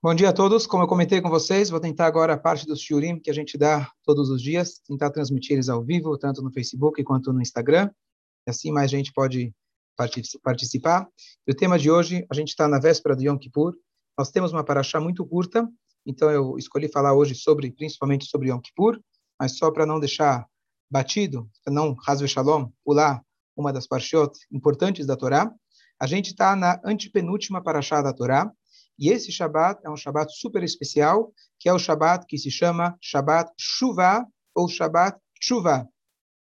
Bom dia a todos. Como eu comentei com vocês, vou tentar agora a parte dos shiurim que a gente dá todos os dias, tentar transmitir eles ao vivo, tanto no Facebook quanto no Instagram. Assim mais gente pode participar. E o tema de hoje, a gente está na véspera do Yom Kippur. Nós temos uma paraxá muito curta, então eu escolhi falar hoje sobre, principalmente sobre Yom Kippur, mas só para não deixar batido, para não, Hazve Shalom, pular uma das parshiot importantes da Torá. A gente está na antepenúltima paraxá da Torá, e esse Shabat é um Shabat super especial, que é o Shabat que se chama Shabat Shuvah ou Shabat Chuva.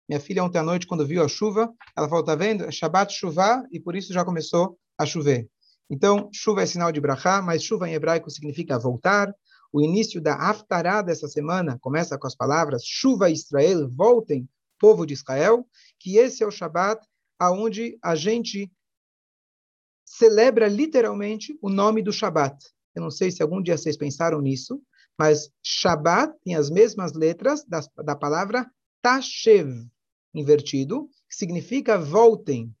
Minha filha ontem à noite, quando viu a chuva, ela falou, tá vendo? É Shabat Shuvah e por isso já começou a chover. Então, chuva é sinal de brachá, mas chuva em hebraico significa voltar. O início da Haftarah dessa semana começa com as palavras Chuva Israel, voltem, povo de Israel, que esse é o Shabat aonde a gente celebra literalmente o nome do Shabat. Eu não sei se algum dia vocês pensaram nisso, mas Shabat tem as mesmas letras da, da palavra Tashev, invertido, que significa voltem.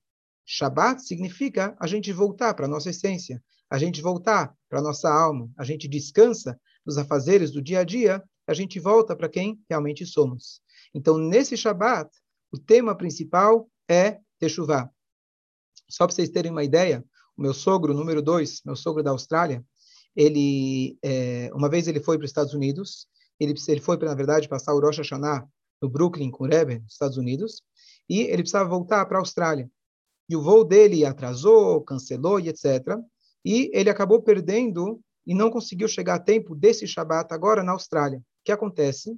Shabat significa a gente voltar para a nossa essência, a gente voltar para a nossa alma, a gente descansa nos afazeres do dia a dia, a gente volta para quem realmente somos. Então, nesse Shabat, o tema principal é Teshuvah. Só para vocês terem uma ideia, o meu sogro, número dois, meu sogro da Austrália, ele, é, uma vez ele foi para os Estados Unidos, ele, ele foi, na verdade, passar o Rosh Hashanah no Brooklyn, com o Rebbe, nos Estados Unidos, e ele precisava voltar para a Austrália. E o voo dele atrasou, cancelou e etc. E ele acabou perdendo e não conseguiu chegar a tempo desse Shabat agora na Austrália. O que acontece?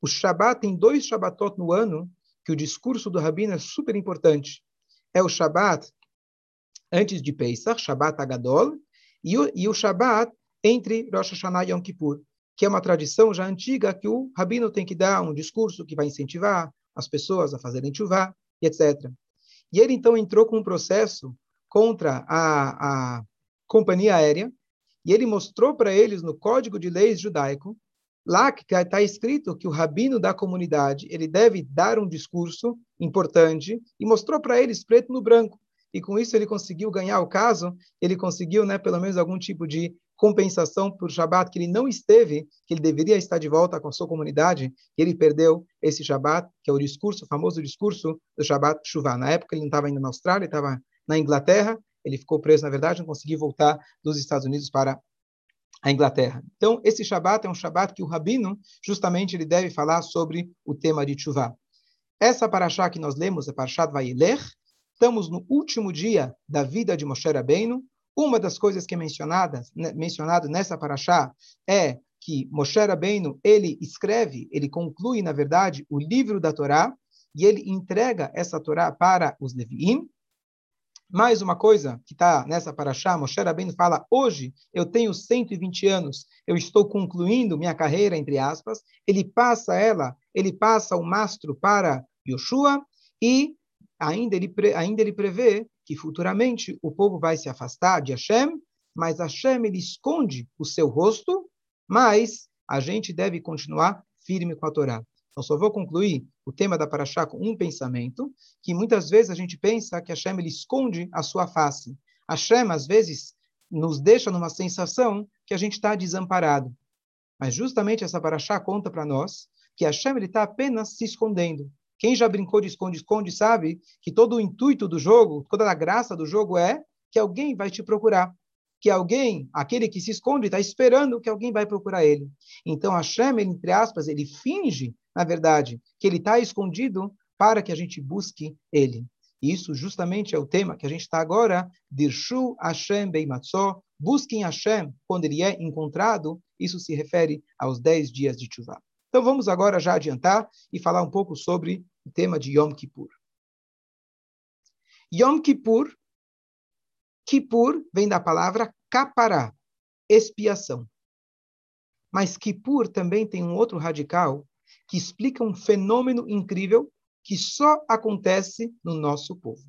O Shabat tem dois Shabatot no ano que o discurso do Rabino é super importante. É o Shabat antes de Pesach, Shabbat Agadol, e o, e o Shabbat entre Rosh Hashanah e Yom Kippur, que é uma tradição já antiga que o rabino tem que dar um discurso que vai incentivar as pessoas a fazerem chuvá, etc. E ele então entrou com um processo contra a, a companhia aérea, e ele mostrou para eles no Código de Leis Judaico, lá que está escrito que o rabino da comunidade ele deve dar um discurso importante, e mostrou para eles preto no branco e com isso ele conseguiu ganhar o caso, ele conseguiu, né, pelo menos algum tipo de compensação por Shabat que ele não esteve, que ele deveria estar de volta com a sua comunidade, e ele perdeu esse Shabat, que é o discurso, o famoso discurso do Shabat Shuvah. Na época ele não estava ainda na Austrália, ele estava na Inglaterra, ele ficou preso, na verdade, não conseguiu voltar dos Estados Unidos para a Inglaterra. Então, esse Shabat é um Shabat que o Rabino, justamente, ele deve falar sobre o tema de Shuvah. Essa paraxá que nós lemos é Parashat Vayiler, Estamos no último dia da vida de Moshe Rabbeinu. Uma das coisas que é mencionada, né, mencionado nessa paraxá é que Moshe Rabbeinu, ele escreve, ele conclui, na verdade, o livro da Torá, e ele entrega essa Torá para os Leviim. Mais uma coisa que está nessa paraxá, Moshe Rabbeinu fala, hoje eu tenho 120 anos, eu estou concluindo minha carreira, entre aspas, ele passa ela, ele passa o mastro para Yoshua, e ainda ele, ainda ele prevê que futuramente o povo vai se afastar de Hashem, mas Hashem ele esconde o seu rosto, mas a gente deve continuar firme com a Torá. Então, só vou concluir o tema da Paraxá com um pensamento, que muitas vezes a gente pensa que Hashem ele esconde a sua face. Hashem, às vezes, nos deixa numa sensação que a gente está desamparado. Mas justamente essa Paraxá conta para nós que Hashem está apenas se escondendo. Quem já brincou de esconde-esconde sabe que todo o intuito do jogo, toda a graça do jogo é que alguém vai te procurar. Que alguém, aquele que se esconde, está esperando que alguém vai procurar ele. Então, Hashem, entre aspas, ele finge, na verdade, que ele está escondido para que a gente busque ele. E isso justamente é o tema que a gente está agora, Dirshu Hashem Beimatzó, busquem Hashem quando ele é encontrado, isso se refere aos dez dias de Tchuvah. Então vamos agora já adiantar e falar um pouco sobre o tema de Yom Kippur. Yom Kippur, Kippur vem da palavra capará, expiação. Mas Kippur também tem um outro radical que explica um fenômeno incrível que só acontece no nosso povo.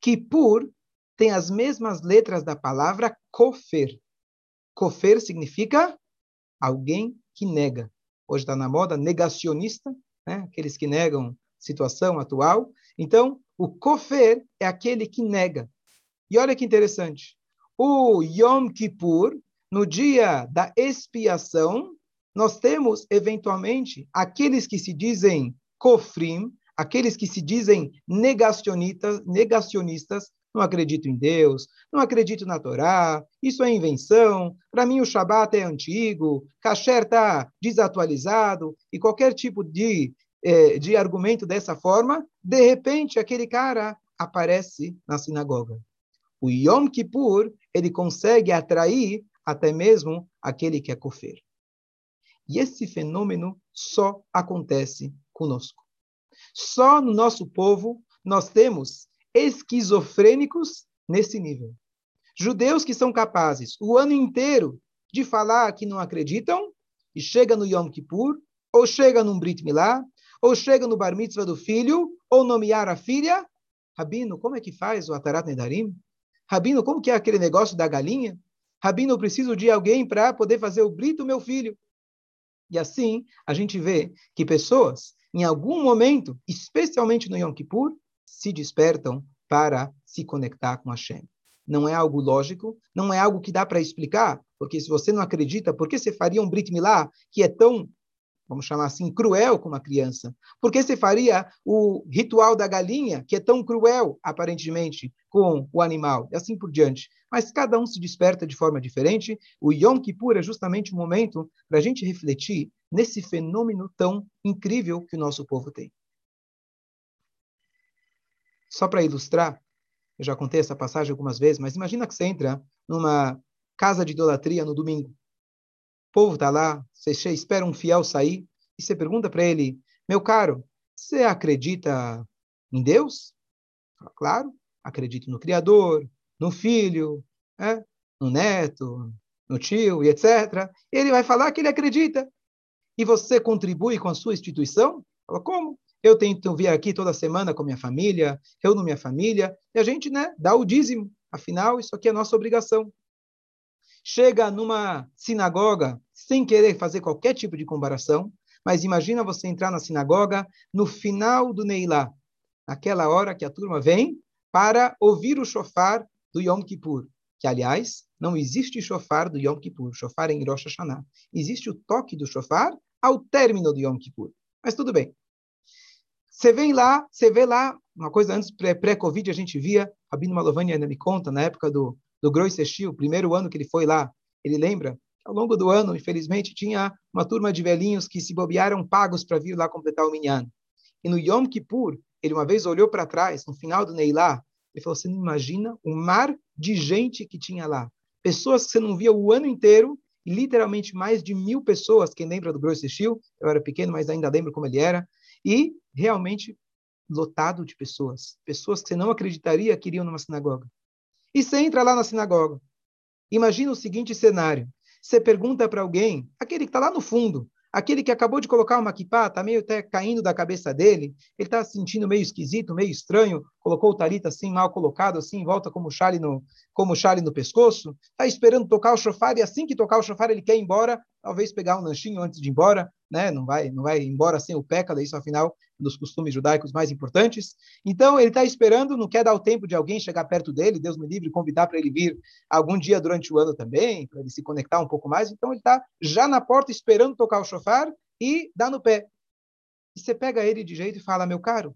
Kippur tem as mesmas letras da palavra kofer. Kofer significa alguém que nega hoje está na moda, negacionista, né? aqueles que negam situação atual. Então, o kofer é aquele que nega. E olha que interessante. O Yom Kippur no dia da expiação, nós temos, eventualmente, aqueles que se dizem kofrim, aqueles que se dizem negacionistas, negacionistas não acredito em Deus, não acredito na Torá, isso é invenção, para mim o Shabat é antigo, Kasher está desatualizado, e qualquer tipo de, eh, de argumento dessa forma, de repente aquele cara aparece na sinagoga. O Yom Kippur, ele consegue atrair até mesmo aquele que é kofer. E esse fenômeno só acontece conosco. Só no nosso povo nós temos esquizofrênicos nesse nível. Judeus que são capazes o ano inteiro de falar que não acreditam e chega no Yom Kippur, ou chega num Brit Milá, ou chega no Bar Mitzvah do filho, ou nomear a filha. Rabino, como é que faz o Atarat Nedarim? Rabino, como que é aquele negócio da galinha? Rabino, eu preciso de alguém para poder fazer o Brit do meu filho. E assim, a gente vê que pessoas, em algum momento, especialmente no Yom Kippur, se despertam para se conectar com Hashem. Não é algo lógico, não é algo que dá para explicar, porque se você não acredita, por que você faria um Brit Milá que é tão, vamos chamar assim, cruel com uma criança? Por que você faria o ritual da galinha, que é tão cruel, aparentemente, com o animal? E assim por diante. Mas cada um se desperta de forma diferente. O Yom Kippur é justamente o momento para a gente refletir nesse fenômeno tão incrível que o nosso povo tem. Só para ilustrar, eu já contei essa passagem algumas vezes, mas imagina que você entra numa casa de idolatria no domingo. O povo está lá, você espera um fiel sair e você pergunta para ele: Meu caro, você acredita em Deus? Claro, acredito no Criador, no Filho, é, no neto, no tio e etc. Ele vai falar que ele acredita. E você contribui com a sua instituição? Fala, como? Eu tento vir aqui toda semana com minha família, reúno minha família, e a gente né, dá o dízimo. Afinal, isso aqui é nossa obrigação. Chega numa sinagoga sem querer fazer qualquer tipo de comparação, mas imagina você entrar na sinagoga no final do Neilá, naquela hora que a turma vem para ouvir o shofar do Yom Kippur, que, aliás, não existe shofar do Yom Kippur, shofar em Rosh Hashanah. Existe o toque do shofar ao término do Yom Kippur. Mas tudo bem. Você vem lá, você vê lá, uma coisa antes, pré-Covid, a gente via, Rabino Malovani ainda me conta, na época do, do Groi o primeiro ano que ele foi lá, ele lembra, ao longo do ano, infelizmente, tinha uma turma de velhinhos que se bobearam pagos para vir lá completar o Minyan. E no Yom Kippur, ele uma vez olhou para trás, no final do Neilá, ele falou, você não imagina o mar de gente que tinha lá. Pessoas que você não via o ano inteiro, e literalmente mais de mil pessoas, quem lembra do Groi eu era pequeno, mas ainda lembro como ele era, e realmente lotado de pessoas, pessoas que você não acreditaria que iriam numa sinagoga. E você entra lá na sinagoga. Imagina o seguinte cenário: você pergunta para alguém, aquele que está lá no fundo, aquele que acabou de colocar uma kippah, está meio até caindo da cabeça dele, ele está se sentindo meio esquisito, meio estranho, colocou o talita assim, mal colocado, assim, volta como chale no, como chale no pescoço, está esperando tocar o chofar, e assim que tocar o chofar ele quer ir embora, talvez pegar um lanchinho antes de ir embora, né? não, vai, não vai embora sem o pecado, isso afinal um dos costumes judaicos mais importantes. Então ele está esperando, não quer dar o tempo de alguém chegar perto dele, Deus me livre, convidar para ele vir algum dia durante o ano também, para ele se conectar um pouco mais. Então ele está já na porta esperando tocar o chofar e dá no pé. E você pega ele de jeito e fala, meu caro,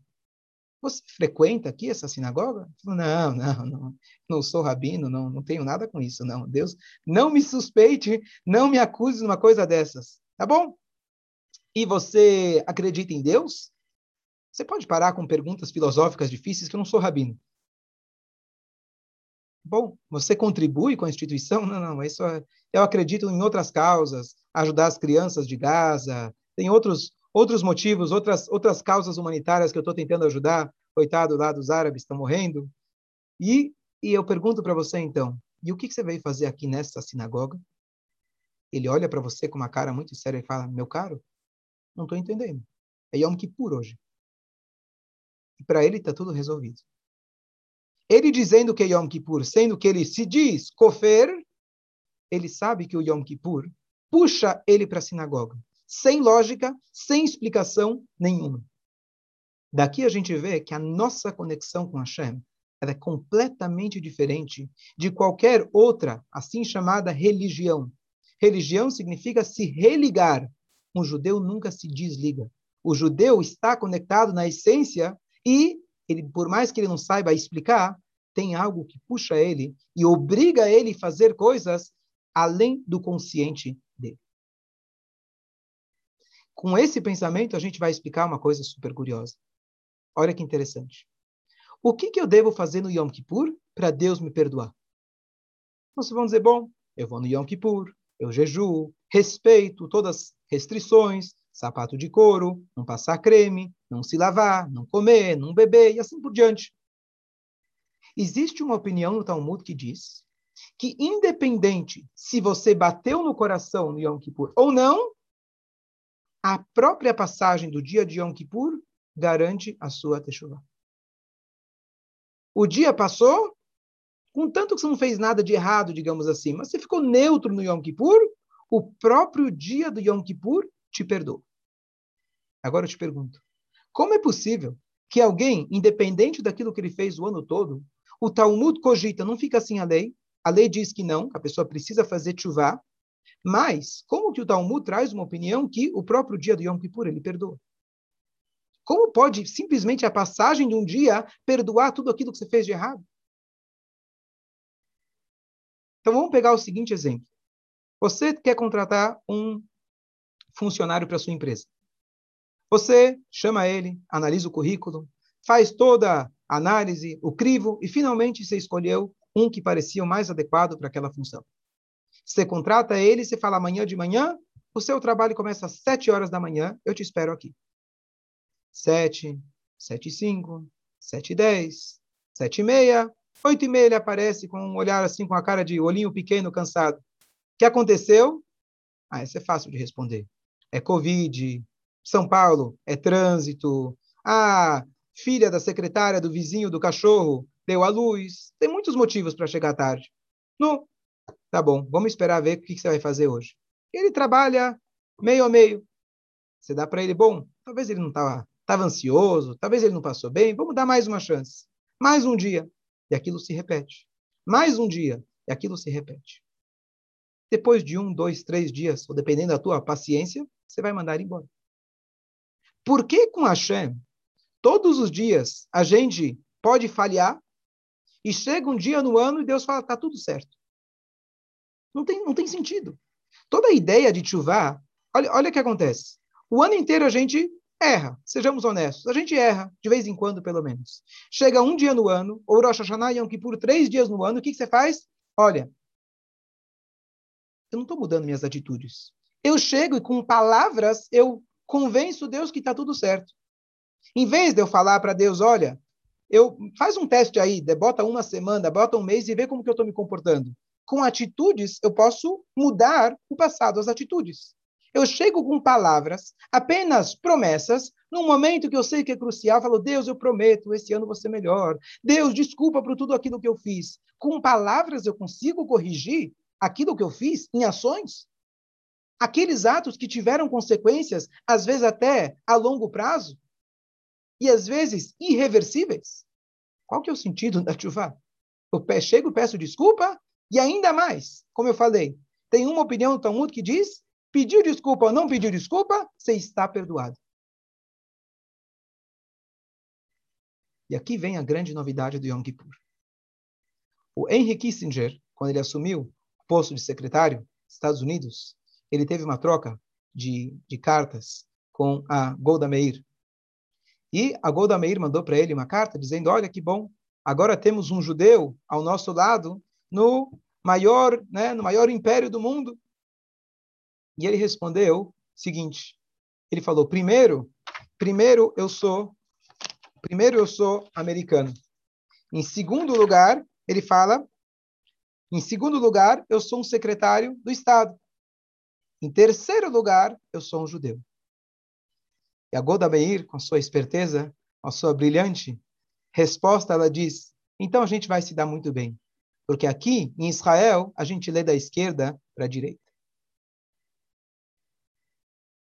você frequenta aqui essa sinagoga? Não, não, não, não sou rabino, não, não tenho nada com isso, não. Deus, não me suspeite, não me acuse de uma coisa dessas, tá bom? E você acredita em Deus? Você pode parar com perguntas filosóficas difíceis que eu não sou rabino. Bom, você contribui com a instituição? Não, não, isso é, eu acredito em outras causas, ajudar as crianças de Gaza, tem outros outros motivos, outras, outras causas humanitárias que eu estou tentando ajudar. Coitado lá dos árabes, estão morrendo. E, e eu pergunto para você então, e o que, que você veio fazer aqui nessa sinagoga? Ele olha para você com uma cara muito séria e fala, meu caro, não estou entendendo. É Yom Kippur hoje. E para ele está tudo resolvido. Ele dizendo que é Yom Kippur, sendo que ele se diz kofer, ele sabe que o Yom Kippur puxa ele para a sinagoga sem lógica, sem explicação nenhuma. Daqui a gente vê que a nossa conexão com Hashem é completamente diferente de qualquer outra, assim chamada religião. Religião significa se religar. Um judeu nunca se desliga. O judeu está conectado na essência e ele, por mais que ele não saiba explicar, tem algo que puxa ele e obriga ele a fazer coisas além do consciente dele. Com esse pensamento, a gente vai explicar uma coisa super curiosa. Olha que interessante. O que, que eu devo fazer no Yom Kippur para Deus me perdoar? Vocês vão dizer, bom, eu vou no Yom Kippur, eu jejuo, respeito todas as restrições, sapato de couro, não passar creme, não se lavar, não comer, não beber e assim por diante. Existe uma opinião no Talmud que diz que, independente se você bateu no coração no Yom Kippur ou não, a própria passagem do dia de Yom Kippur garante a sua techuvá. O dia passou, contanto que você não fez nada de errado, digamos assim, mas você ficou neutro no Yom Kippur, o próprio dia do Yom Kippur te perdoa. Agora eu te pergunto, como é possível que alguém, independente daquilo que ele fez o ano todo, o Talmud cogita, não fica assim a lei, a lei diz que não, a pessoa precisa fazer chuvá, mas como que o Talmud traz uma opinião que o próprio dia do Yom Kippur ele perdoa? Como pode simplesmente a passagem de um dia perdoar tudo aquilo que você fez de errado? Então vamos pegar o seguinte exemplo. Você quer contratar um funcionário para sua empresa. Você chama ele, analisa o currículo, faz toda a análise, o crivo e finalmente você escolheu um que parecia o mais adequado para aquela função. Você contrata ele, você fala amanhã de manhã, o seu trabalho começa às sete horas da manhã, eu te espero aqui. Sete, sete e cinco, sete e dez, sete e meia, oito e meia ele aparece com um olhar assim, com a cara de olhinho pequeno, cansado. O que aconteceu? Ah, isso é fácil de responder. É Covid, São Paulo, é trânsito. Ah, filha da secretária do vizinho do cachorro deu a luz. Tem muitos motivos para chegar tarde. Não, tá bom, vamos esperar ver o que você vai fazer hoje. Ele trabalha meio a meio. Você dá para ele, bom, talvez ele não estava estava ansioso, talvez ele não passou bem, vamos dar mais uma chance. Mais um dia, e aquilo se repete. Mais um dia, e aquilo se repete. Depois de um, dois, três dias, ou dependendo da tua paciência, você vai mandar embora. Por que com Hashem, todos os dias, a gente pode falhar, e chega um dia no ano e Deus fala, tá tudo certo. Não tem, não tem sentido. Toda a ideia de chuvar, olha, olha o que acontece. O ano inteiro a gente erra, sejamos honestos. A gente erra, de vez em quando, pelo menos. Chega um dia no ano, ou Rosh Hashanah Yom Kippur, três dias no ano, o que, que você faz? Olha, eu não estou mudando minhas atitudes. Eu chego e com palavras eu convenço Deus que está tudo certo. Em vez de eu falar para Deus, olha, eu faz um teste aí, bota uma semana, bota um mês e vê como que eu estou me comportando. Com atitudes, eu posso mudar o passado, as atitudes. Eu chego com palavras, apenas promessas, num momento que eu sei que é crucial, falo, Deus, eu prometo, esse ano ser melhor. Deus, desculpa por tudo aquilo que eu fiz. Com palavras eu consigo corrigir aquilo que eu fiz em ações? Aqueles atos que tiveram consequências, às vezes até a longo prazo, e às vezes irreversíveis. Qual que é o sentido da chuva? Eu chego, peço desculpa, e ainda mais, como eu falei, tem uma opinião do Talmud que diz Pediu desculpa ou não pediu desculpa, você está perdoado. E aqui vem a grande novidade do Yom Kippur. O Henry Kissinger, quando ele assumiu posto de secretário dos Estados Unidos, ele teve uma troca de, de cartas com a Golda Meir. E a Golda Meir mandou para ele uma carta dizendo: Olha que bom, agora temos um judeu ao nosso lado no maior, né, no maior império do mundo. E ele respondeu o seguinte: ele falou, primeiro, primeiro eu sou, primeiro eu sou americano. Em segundo lugar, ele fala, em segundo lugar, eu sou um secretário do Estado. Em terceiro lugar, eu sou um judeu. E a Golda Meir, com sua esperteza, com a sua brilhante resposta, ela diz: então a gente vai se dar muito bem. Porque aqui, em Israel, a gente lê da esquerda para a direita.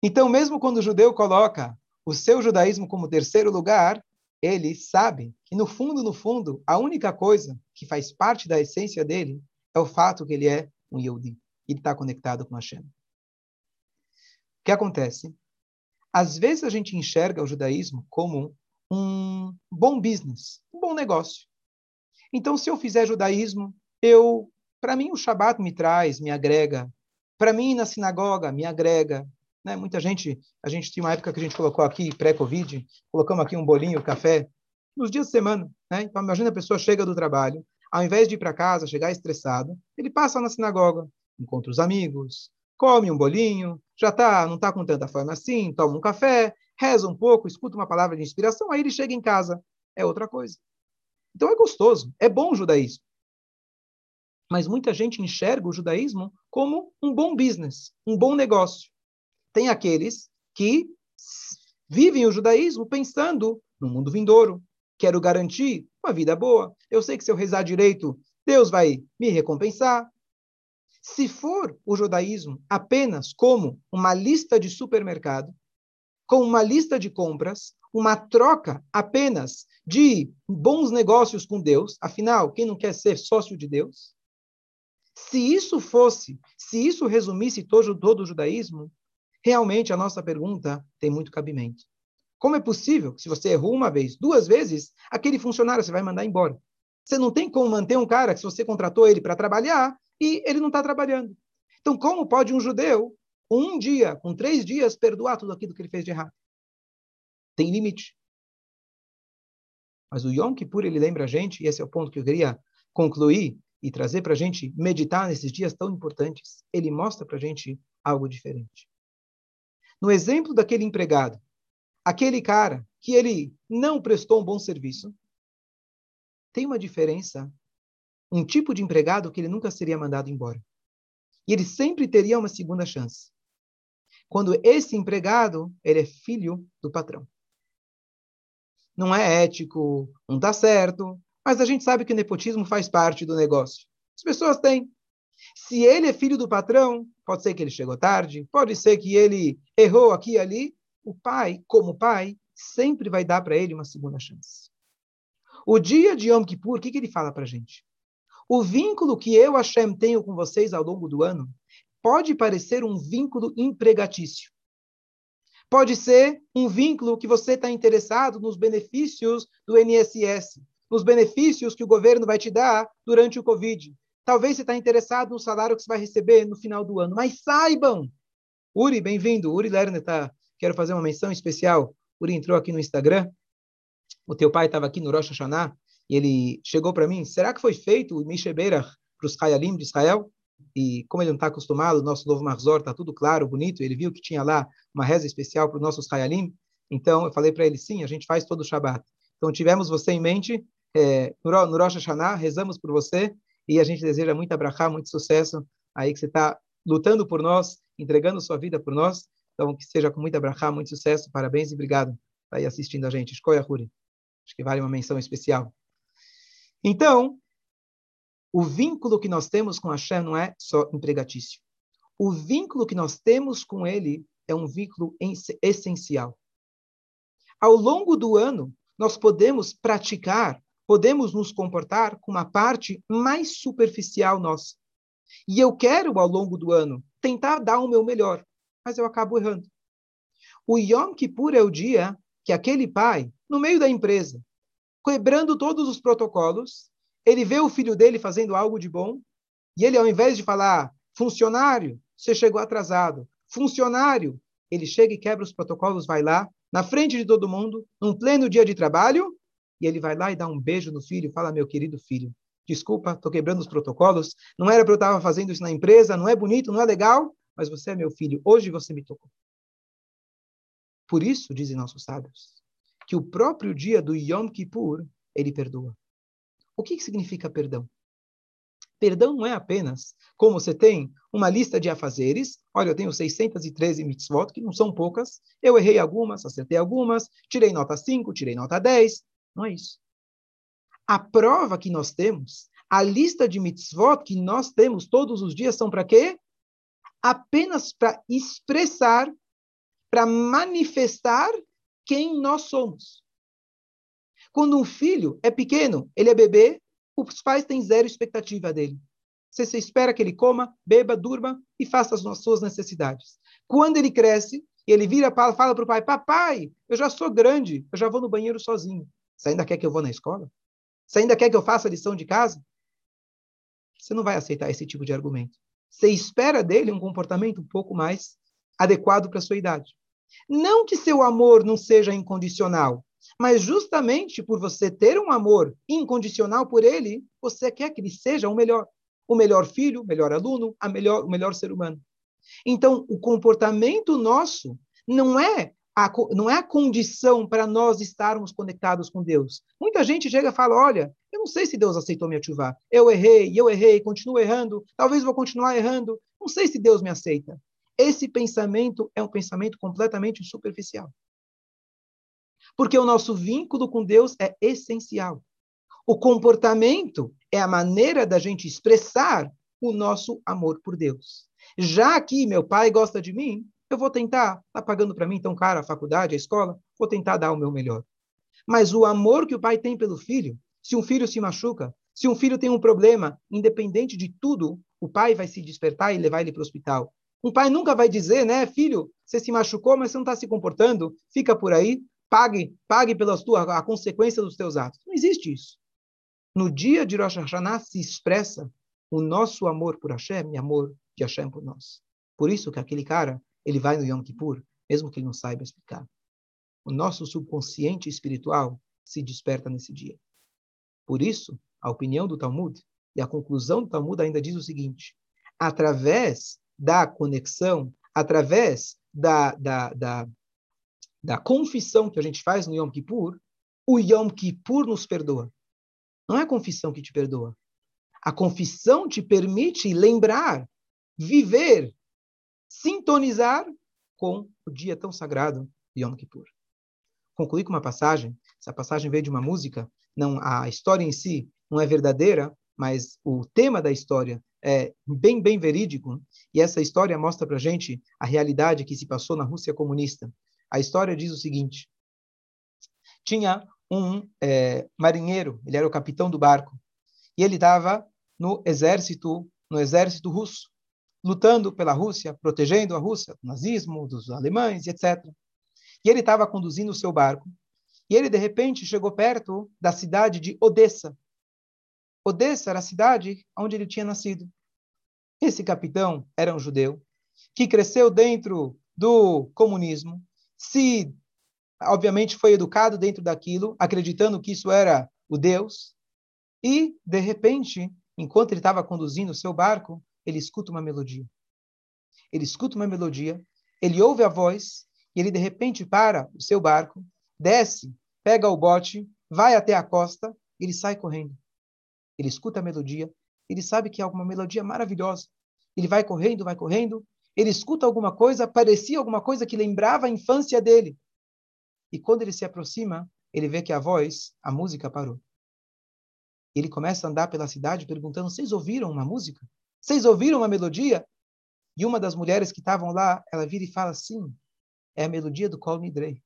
Então, mesmo quando o judeu coloca o seu judaísmo como terceiro lugar, ele sabe que, no fundo, no fundo, a única coisa que faz parte da essência dele é o fato que ele é um Yehudi. Ele está conectado com Hashem. O que acontece? Às vezes a gente enxerga o judaísmo como um bom business, um bom negócio. Então, se eu fizer judaísmo, eu, para mim, o Shabat me traz, me agrega. Para mim, na sinagoga, me agrega. Né? Muita gente, a gente tinha uma época que a gente colocou aqui, pré-Covid, colocamos aqui um bolinho, café, nos dias de semana. Né? Então, imagina a pessoa chega do trabalho, ao invés de ir para casa, chegar estressado, ele passa na sinagoga, encontra os amigos, come um bolinho, já tá, não está com tanta fome assim, toma um café, reza um pouco, escuta uma palavra de inspiração, aí ele chega em casa. É outra coisa. Então é gostoso, é bom o judaísmo. Mas muita gente enxerga o judaísmo como um bom business, um bom negócio. Tem aqueles que vivem o judaísmo pensando no mundo vindouro. Quero garantir uma vida boa. Eu sei que se eu rezar direito, Deus vai me recompensar. Se for o judaísmo apenas como uma lista de supermercado, com uma lista de compras, uma troca apenas de bons negócios com Deus, afinal, quem não quer ser sócio de Deus? Se isso fosse, se isso resumisse todo, todo o judaísmo, realmente a nossa pergunta tem muito cabimento. Como é possível que, se você errou uma vez, duas vezes, aquele funcionário você vai mandar embora? Você não tem como manter um cara que, você contratou ele para trabalhar, e ele não está trabalhando. Então, como pode um judeu, um dia, com três dias, perdoar tudo aquilo que ele fez de errado? Tem limite. Mas o Yom Kippur, ele lembra a gente, e esse é o ponto que eu queria concluir e trazer para a gente meditar nesses dias tão importantes. Ele mostra para a gente algo diferente. No exemplo daquele empregado, aquele cara que ele não prestou um bom serviço, tem uma diferença um tipo de empregado que ele nunca seria mandado embora. E ele sempre teria uma segunda chance. Quando esse empregado, ele é filho do patrão. Não é ético, não está certo, mas a gente sabe que o nepotismo faz parte do negócio. As pessoas têm. Se ele é filho do patrão, pode ser que ele chegou tarde, pode ser que ele errou aqui e ali. O pai, como pai, sempre vai dar para ele uma segunda chance. O dia de Yom Kippur, o que, que ele fala para a gente? O vínculo que eu, Hashem, tenho com vocês ao longo do ano pode parecer um vínculo empregatício. Pode ser um vínculo que você está interessado nos benefícios do NSS, nos benefícios que o governo vai te dar durante o Covid. Talvez você está interessado no salário que você vai receber no final do ano. Mas saibam, Uri, bem-vindo. Uri Lerner, tá, quero fazer uma menção especial. Uri entrou aqui no Instagram. O teu pai estava aqui no Rosh Hashanah e ele chegou para mim, será que foi feito o Misheberach para os Hayalim de Israel? E como ele não está acostumado, o nosso novo Marzor está tudo claro, bonito, ele viu que tinha lá uma reza especial para os nossos Hayalim, então eu falei para ele, sim, a gente faz todo o Shabat. Então tivemos você em mente, é, no Rosh Hashanah, rezamos por você, e a gente deseja muita brachá, muito sucesso, aí que você está lutando por nós, entregando sua vida por nós, então que seja com muita brachá, muito sucesso, parabéns e obrigado por aí assistindo a gente. Escolha, Huri. Acho que vale uma menção especial. Então, o vínculo que nós temos com Hashem não é só empregatício. O vínculo que nós temos com ele é um vínculo essencial. Ao longo do ano, nós podemos praticar, podemos nos comportar com uma parte mais superficial nossa. E eu quero, ao longo do ano, tentar dar o meu melhor, mas eu acabo errando. O Yom Kippur é o dia que aquele pai, no meio da empresa, quebrando todos os protocolos, ele vê o filho dele fazendo algo de bom, e ele, ao invés de falar, funcionário, você chegou atrasado, funcionário, ele chega e quebra os protocolos, vai lá, na frente de todo mundo, num pleno dia de trabalho, e ele vai lá e dá um beijo no filho, fala, meu querido filho, desculpa, estou quebrando os protocolos, não era para eu estar fazendo isso na empresa, não é bonito, não é legal, mas você é meu filho, hoje você me tocou. Por isso, dizem nossos sábios, que o próprio dia do Yom Kippur, ele perdoa. O que, significa perdão? Perdão não é apenas como você tem uma lista de afazeres, olha, eu tenho 613 mitzvot, que não são poucas, eu errei algumas, acertei algumas, tirei nota 5, tirei nota 10, não é isso. A prova que nós temos, a lista de mitzvot que nós temos todos os dias são para quê? Apenas para expressar, para manifestar quem nós somos. Quando um filho é pequeno, ele é bebê, os pais têm zero expectativa dele. Você, você espera que ele coma, beba, durma e faça as suas necessidades. Quando ele cresce, ele vira fala para o pai: Papai, eu já sou grande, eu já vou no banheiro sozinho. Você ainda quer que eu vou na escola? Você ainda quer que eu faça a lição de casa? Você não vai aceitar esse tipo de argumento. Você espera dele um comportamento um pouco mais adequado para a sua idade. Não que seu amor não seja incondicional, mas justamente por você ter um amor incondicional por ele, você quer que ele seja o melhor. O melhor filho, o melhor aluno, a melhor, o melhor ser humano. Então, o comportamento nosso não é a, não é a condição para nós estarmos conectados com Deus. Muita gente chega e fala: Olha, eu não sei se Deus aceitou minha chuva. Eu errei, eu errei, continuo errando, talvez vou continuar errando. Não sei se Deus me aceita. Esse pensamento é um pensamento completamente superficial. Porque o nosso vínculo com Deus é essencial. O comportamento é a maneira da gente expressar o nosso amor por Deus. Já que meu pai gosta de mim, eu vou tentar, tá pagando para mim tão caro a faculdade, a escola, vou tentar dar o meu melhor. Mas o amor que o pai tem pelo filho, se um filho se machuca, se um filho tem um problema, independente de tudo, o pai vai se despertar e levar ele para o hospital. Um pai nunca vai dizer, né, filho, você se machucou, mas você não está se comportando, fica por aí, pague, pague pelas tuas, a consequência dos teus atos. Não existe isso. No dia de Rosh Hashanah se expressa o nosso amor por Hashem e amor de Hashem por nós. Por isso que aquele cara, ele vai no Yom Kippur, mesmo que ele não saiba explicar. O nosso subconsciente espiritual se desperta nesse dia. Por isso, a opinião do Talmud e a conclusão do Talmud ainda diz o seguinte: através da conexão, através da, da, da, da confissão que a gente faz no Yom Kippur, o Yom Kippur nos perdoa. Não é a confissão que te perdoa. A confissão te permite lembrar viver, sintonizar com o dia tão sagrado de Yom Kippur. Concluí com uma passagem, essa passagem veio de uma música, não a história em si não é verdadeira, mas o tema da história é bem, bem verídico, e essa história mostra para gente a realidade que se passou na Rússia comunista. A história diz o seguinte: tinha um é, marinheiro, ele era o capitão do barco, e ele estava no exército, no exército russo lutando pela Rússia, protegendo a Rússia do nazismo, dos alemães, etc. E ele estava conduzindo o seu barco, e ele, de repente, chegou perto da cidade de Odessa. Odessa era a cidade onde ele tinha nascido. Esse capitão era um judeu que cresceu dentro do comunismo, se, obviamente, foi educado dentro daquilo, acreditando que isso era o Deus, e, de repente, enquanto ele estava conduzindo o seu barco, ele escuta uma melodia. Ele escuta uma melodia, ele ouve a voz, e ele de repente para o seu barco, desce, pega o bote, vai até a costa, e ele sai correndo. Ele escuta a melodia, ele sabe que é alguma melodia maravilhosa. Ele vai correndo, vai correndo, ele escuta alguma coisa, parecia alguma coisa que lembrava a infância dele. E quando ele se aproxima, ele vê que a voz, a música parou. Ele começa a andar pela cidade perguntando: Vocês ouviram uma música? Vocês ouviram uma melodia? E uma das mulheres que estavam lá, ela vira e fala sim, é a melodia do Kol Nidrei.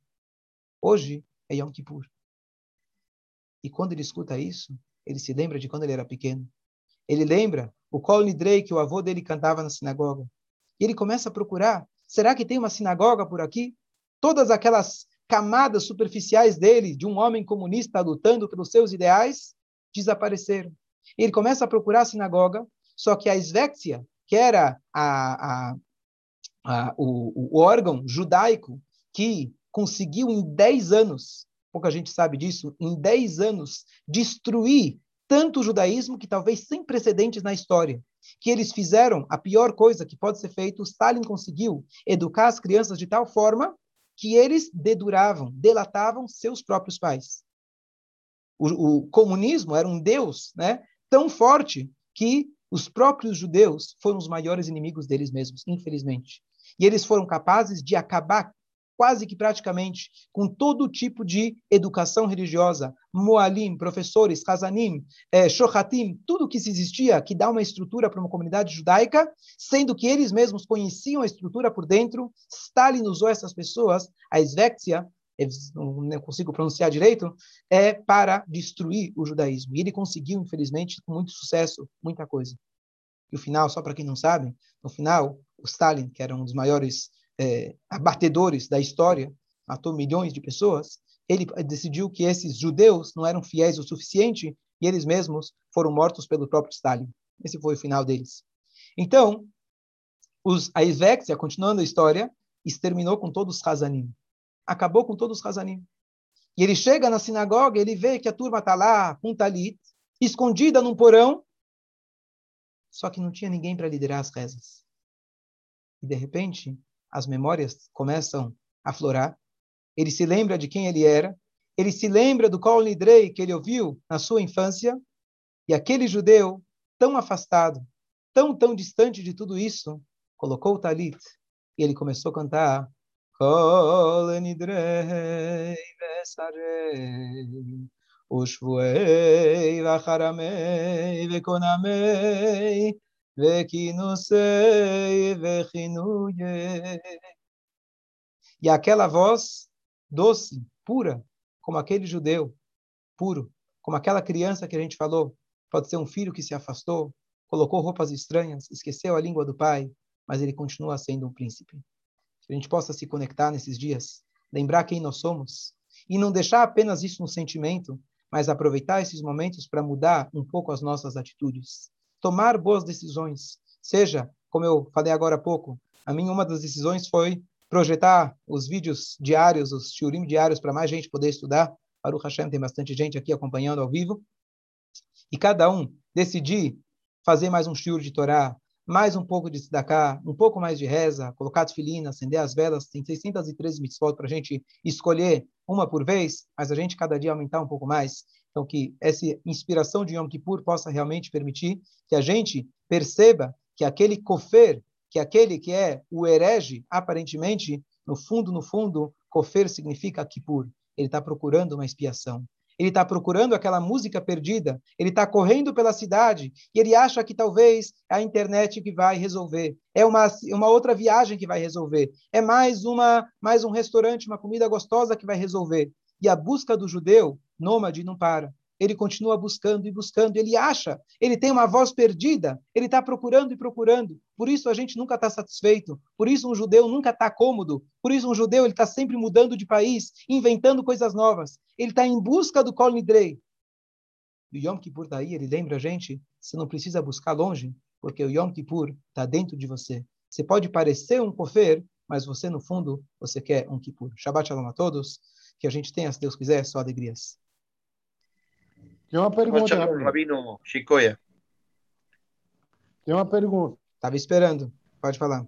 Hoje é Yom Kippur. E quando ele escuta isso, ele se lembra de quando ele era pequeno. Ele lembra o Kol Nidrei que o avô dele cantava na sinagoga. E ele começa a procurar, será que tem uma sinagoga por aqui? Todas aquelas camadas superficiais dele, de um homem comunista lutando pelos seus ideais, desapareceram. Ele começa a procurar a sinagoga só que a Svexia, que era a, a, a, o, o, órgão judaico que conseguiu em 10 anos, pouca gente sabe disso, em 10 anos, destruir tanto o judaísmo que talvez sem precedentes na história, que eles fizeram a pior coisa que pode ser feito, Stalin conseguiu educar as crianças de tal forma que eles deduravam, delatavam seus próprios pais. O, o comunismo era um deus né, tão forte que os próprios judeus foram os maiores inimigos deles mesmos, infelizmente. E eles foram capazes de acabar quase que praticamente com todo tipo de educação religiosa, moalim, professores, hazanim, eh, shohatim, tudo que se existia que dá uma estrutura para uma comunidade judaica, sendo que eles mesmos conheciam a estrutura por dentro, Stalin usou essas pessoas, a Svexia, não consigo pronunciar direito, é para destruir o judaísmo. E ele conseguiu, infelizmente, com muito sucesso, muita coisa. E o final, só para quem não sabe, no final, o Stalin, que era um dos maiores é, abatedores da história, matou milhões de pessoas, ele decidiu que esses judeus não eram fiéis o suficiente e eles mesmos foram mortos pelo próprio Stalin. Esse foi o final deles. Então, os, a Isvexia, continuando a história, exterminou com todos os Hazanim. Acabou com todos os Hazanim. E ele chega na sinagoga, ele vê que a turma está lá, com talit, escondida num porão, só que não tinha ninguém para liderar as rezas. E, de repente, as memórias começam a florar. Ele se lembra de quem ele era, ele se lembra do Kol Nidrei que ele ouviu na sua infância, e aquele judeu tão afastado, tão, tão distante de tudo isso, colocou o talit e ele começou a cantar Kol nidrei vesarei ושבועי וחרמי וקונמי וכינוסי וכינויי. E aquela voz doce, pura, como aquele judeu, puro, como aquela criança que a gente falou, pode ser um filho que se afastou, colocou roupas estranhas, esqueceu a língua do pai, mas ele continua sendo um príncipe. Que a gente possa se conectar nesses dias, lembrar quem nós somos e não deixar apenas isso no sentimento, mas aproveitar esses momentos para mudar um pouco as nossas atitudes, tomar boas decisões. Seja, como eu falei agora há pouco, a minha uma das decisões foi projetar os vídeos diários, os shiurim diários para mais gente poder estudar. Baruch Hashem tem bastante gente aqui acompanhando ao vivo. E cada um decidir fazer mais um shiur de Torá, mais um pouco de tzedakah, um pouco mais de reza, colocar tefilina, acender as velas, tem 613 mitzvot para a gente escolher uma por vez, mas a gente cada dia aumentar um pouco mais. Então, que essa inspiração de Yom Kippur possa realmente permitir que a gente perceba que aquele kofer, que aquele que é o herege, aparentemente, no fundo, no fundo, kofer significa Kippur. Ele está procurando uma expiação ele está procurando aquela música perdida, ele está correndo pela cidade e ele acha que talvez é a internet que vai resolver, é uma, uma outra viagem que vai resolver, é mais uma mais um restaurante, uma comida gostosa que vai resolver. E a busca do judeu nômade não para ele continua buscando e buscando, ele acha, ele tem uma voz perdida, ele está procurando e procurando. Por isso a gente nunca está satisfeito, por isso um judeu nunca está cômodo, por isso um judeu ele está sempre mudando de país, inventando coisas novas. Ele está em busca do Kol Nidrei. E Yom Kippur daí, ele lembra a gente, você não precisa buscar longe, porque o Yom Kippur está dentro de você. Você pode parecer um kofer, mas você, no fundo, você quer um Kippur. Shabbat Shalom a todos, que a gente tenha, se Deus quiser, só alegrias. Tem uma pergunta. Rabino Chicoia. Tem uma pergunta. Estava esperando. Pode falar.